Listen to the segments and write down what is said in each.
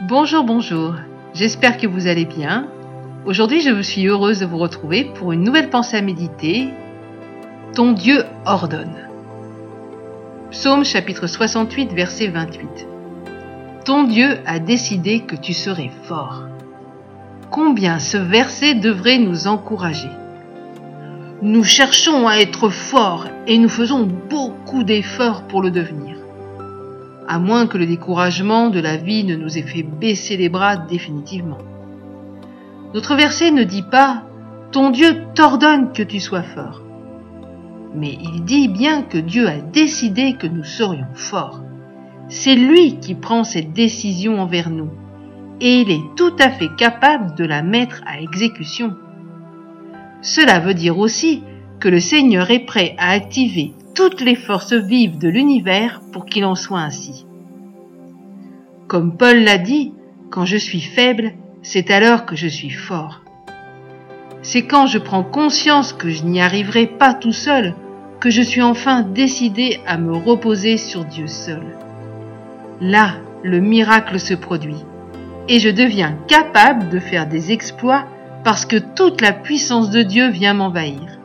Bonjour, bonjour. J'espère que vous allez bien. Aujourd'hui, je suis heureuse de vous retrouver pour une nouvelle pensée à méditer. Ton Dieu ordonne. Psaume chapitre 68, verset 28. Ton Dieu a décidé que tu serais fort. Combien ce verset devrait nous encourager. Nous cherchons à être forts et nous faisons beaucoup d'efforts pour le devenir à moins que le découragement de la vie ne nous ait fait baisser les bras définitivement. Notre verset ne dit pas ⁇ Ton Dieu t'ordonne que tu sois fort ⁇ mais il dit bien que Dieu a décidé que nous serions forts. C'est lui qui prend cette décision envers nous, et il est tout à fait capable de la mettre à exécution. Cela veut dire aussi que le Seigneur est prêt à activer toutes les forces vives de l'univers pour qu'il en soit ainsi. Comme Paul l'a dit, quand je suis faible, c'est alors que je suis fort. C'est quand je prends conscience que je n'y arriverai pas tout seul que je suis enfin décidé à me reposer sur Dieu seul. Là, le miracle se produit et je deviens capable de faire des exploits parce que toute la puissance de Dieu vient m'envahir.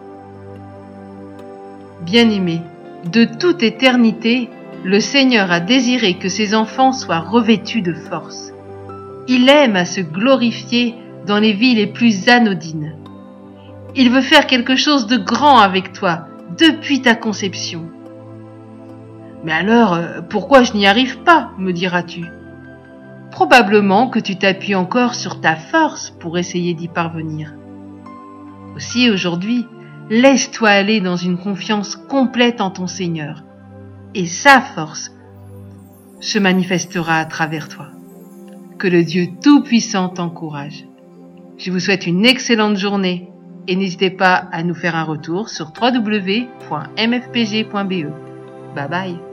Bien-aimé, de toute éternité, le Seigneur a désiré que ses enfants soient revêtus de force. Il aime à se glorifier dans les vies les plus anodines. Il veut faire quelque chose de grand avec toi depuis ta conception. Mais alors, euh, pourquoi je n'y arrive pas, me diras-tu? Probablement que tu t'appuies encore sur ta force pour essayer d'y parvenir. Aussi aujourd'hui, Laisse-toi aller dans une confiance complète en ton Seigneur, et sa force se manifestera à travers toi. Que le Dieu Tout-Puissant t'encourage. Je vous souhaite une excellente journée et n'hésitez pas à nous faire un retour sur www.mfpg.be. Bye bye